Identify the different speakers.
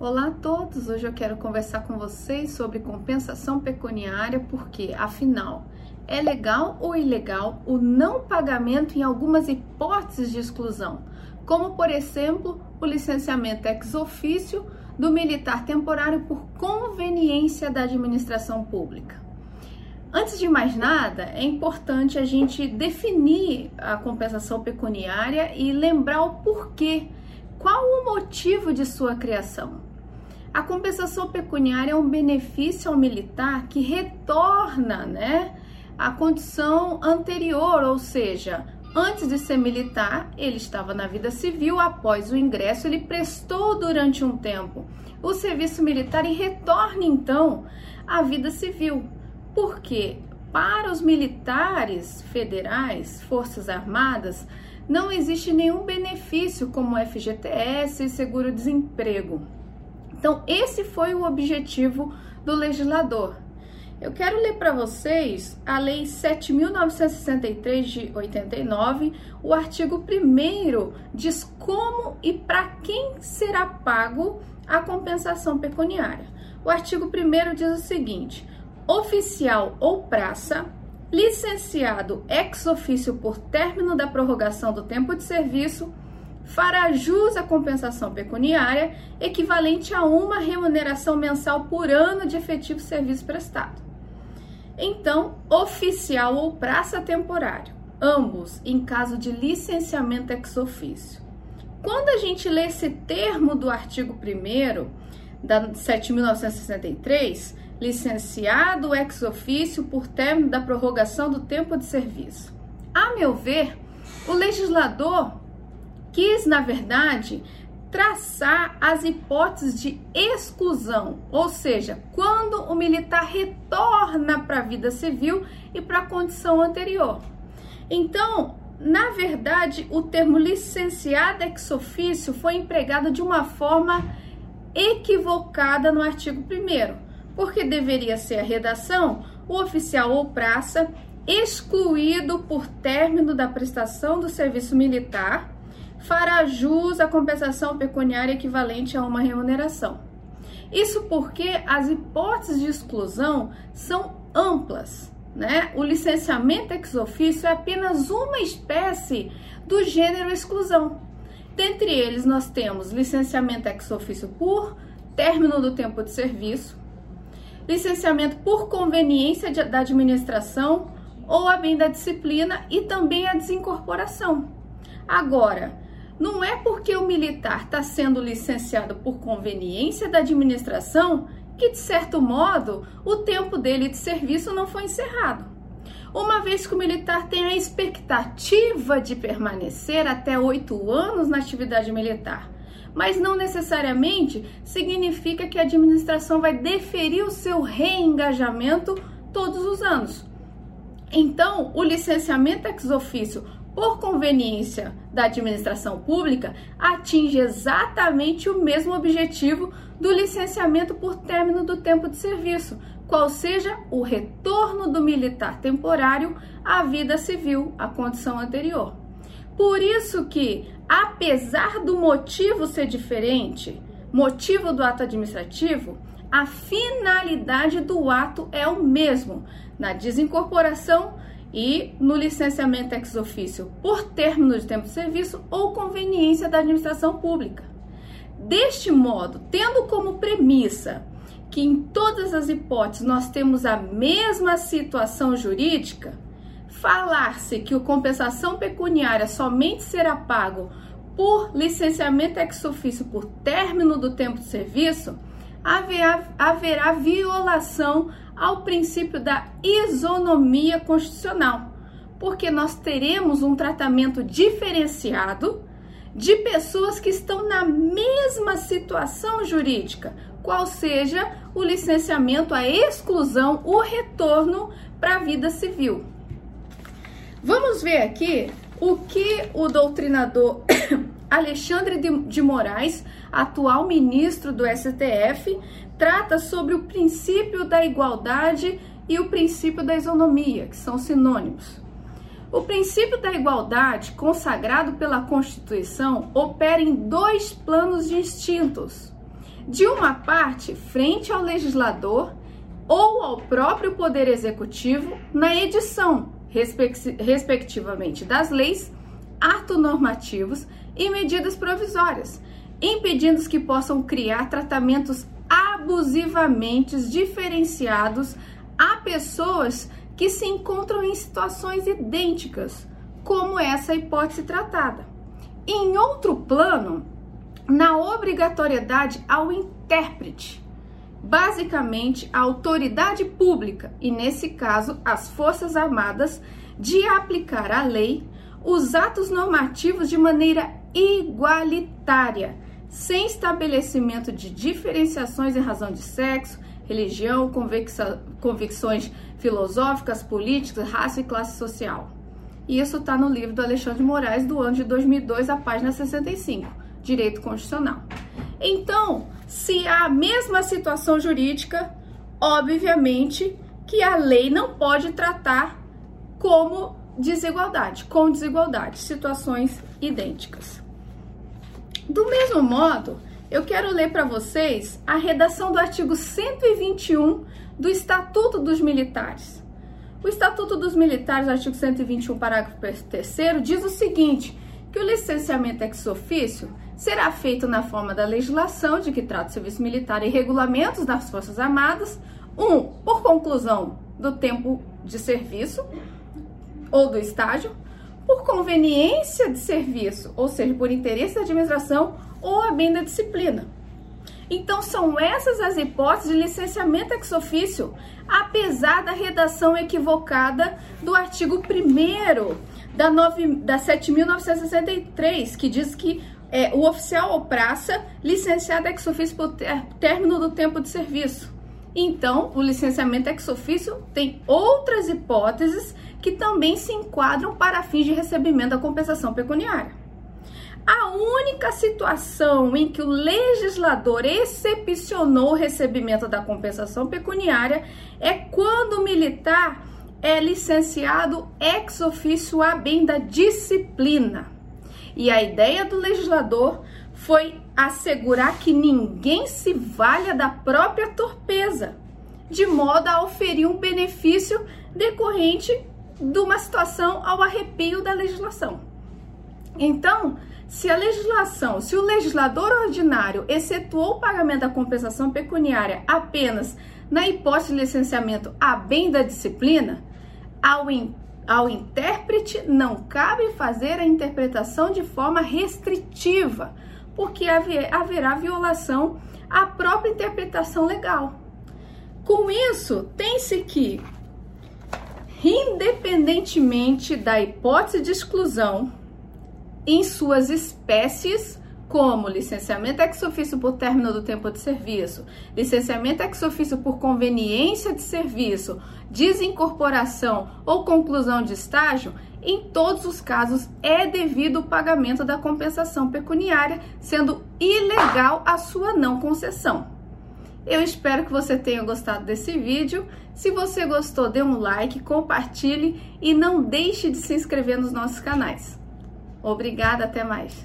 Speaker 1: Olá a todos! Hoje eu quero conversar com vocês sobre compensação pecuniária, porque, afinal, é legal ou ilegal o não pagamento em algumas hipóteses de exclusão, como, por exemplo, o licenciamento ex ofício do militar temporário por conveniência da administração pública. Antes de mais nada, é importante a gente definir a compensação pecuniária e lembrar o porquê. Qual o motivo de sua criação? A compensação pecuniária é um benefício ao militar que retorna, né, à condição anterior, ou seja, antes de ser militar, ele estava na vida civil, após o ingresso, ele prestou durante um tempo o serviço militar e retorna então à vida civil. Porque para os militares federais, Forças Armadas, não existe nenhum benefício como FGTS e seguro-desemprego. Então, esse foi o objetivo do legislador. Eu quero ler para vocês a Lei 7.963 de 89, o artigo 1 diz como e para quem será pago a compensação pecuniária. O artigo 1 diz o seguinte: oficial ou praça, licenciado ex ofício por término da prorrogação do tempo de serviço, fará jus à compensação pecuniária equivalente a uma remuneração mensal por ano de efetivo serviço prestado. Então, oficial ou praça temporário, ambos em caso de licenciamento ex ofício. Quando a gente lê esse termo do artigo 1 da 7.963, licenciado ex ofício por término da prorrogação do tempo de serviço. A meu ver, o legislador quis, na verdade, traçar as hipóteses de exclusão, ou seja, quando o militar retorna para a vida civil e para a condição anterior. Então, na verdade, o termo licenciado ex ofício foi empregado de uma forma equivocada no artigo 1 porque deveria ser a redação, o oficial ou praça, excluído por término da prestação do serviço militar, fará jus à compensação pecuniária equivalente a uma remuneração. Isso porque as hipóteses de exclusão são amplas. Né? O licenciamento ex ofício é apenas uma espécie do gênero exclusão. Dentre eles, nós temos licenciamento ex ofício por término do tempo de serviço, licenciamento por conveniência de, da administração ou a bem da disciplina e também a desincorporação. Agora, não é porque o militar está sendo licenciado por conveniência da administração que, de certo modo, o tempo dele de serviço não foi encerrado. Uma vez que o militar tem a expectativa de permanecer até oito anos na atividade militar, mas não necessariamente significa que a administração vai deferir o seu reengajamento todos os anos. Então, o licenciamento ex ofício por conveniência da administração pública atinge exatamente o mesmo objetivo do licenciamento por término do tempo de serviço, qual seja o retorno do militar temporário à vida civil, à condição anterior. Por isso que, apesar do motivo ser diferente, motivo do ato administrativo, a finalidade do ato é o mesmo, na desincorporação e no licenciamento ex ofício por término de tempo de serviço ou conveniência da administração pública. Deste modo, tendo como premissa que em todas as hipóteses nós temos a mesma situação jurídica, falar-se que a compensação pecuniária somente será pago por licenciamento ex ofício por término do tempo de serviço, haverá, haverá violação ao princípio da isonomia constitucional, porque nós teremos um tratamento diferenciado de pessoas que estão na mesma situação jurídica, qual seja o licenciamento, a exclusão, o retorno para a vida civil. Vamos ver aqui o que o doutrinador Alexandre de Moraes, atual ministro do STF, trata sobre o princípio da igualdade e o princípio da isonomia, que são sinônimos. O princípio da igualdade, consagrado pela Constituição, opera em dois planos distintos. de uma parte frente ao legislador ou ao próprio Poder Executivo na edição, respectivamente, das leis, atos normativos e medidas provisórias, impedindo que possam criar tratamentos abusivamente diferenciados a pessoas que se encontram em situações idênticas, como essa hipótese tratada. Em outro plano, na obrigatoriedade ao intérprete, basicamente a autoridade pública, e nesse caso as Forças Armadas, de aplicar a lei, os atos normativos de maneira igualitária, sem estabelecimento de diferenciações em razão de sexo, religião, convicções filosóficas, políticas, raça e classe social. Isso está no livro do Alexandre de Moraes do ano de 2002, a página 65, Direito Constitucional. Então, se há a mesma situação jurídica, obviamente que a lei não pode tratar como desigualdade, com desigualdade, situações idênticas. Do mesmo modo, eu quero ler para vocês a redação do artigo 121 do Estatuto dos Militares. O Estatuto dos Militares, artigo 121, parágrafo 3 diz o seguinte, que o licenciamento ex ofício será feito na forma da legislação de que trata o serviço militar e regulamentos das Forças Armadas, um, por conclusão do tempo de serviço ou do estágio, por conveniência de serviço, ou seja, por interesse da administração ou a bem da disciplina. Então, são essas as hipóteses de licenciamento ex ofício, apesar da redação equivocada do artigo 1 da, da 7.963, que diz que é, o oficial ou praça licenciado ex ofício por ter, término do tempo de serviço. Então, o licenciamento ex ofício tem outras hipóteses que também se enquadram para fins de recebimento da compensação pecuniária. A única situação em que o legislador excepcionou o recebimento da compensação pecuniária é quando o militar é licenciado ex ofício a bem da disciplina. E a ideia do legislador foi assegurar que ninguém se valha da própria torpeza, de modo a oferir um benefício decorrente de uma situação ao arrepio da legislação. Então, se a legislação, se o legislador ordinário excetuou o pagamento da compensação pecuniária apenas na hipótese de licenciamento a bem da disciplina, ao, in, ao intérprete não cabe fazer a interpretação de forma restritiva, porque haverá violação à própria interpretação legal. Com isso, tem-se que independentemente da hipótese de exclusão, em suas espécies, como licenciamento ex ofício por término do tempo de serviço, licenciamento ex ofício por conveniência de serviço, desincorporação ou conclusão de estágio, em todos os casos é devido o pagamento da compensação pecuniária, sendo ilegal a sua não concessão. Eu espero que você tenha gostado desse vídeo. Se você gostou, dê um like, compartilhe e não deixe de se inscrever nos nossos canais. Obrigada, até mais.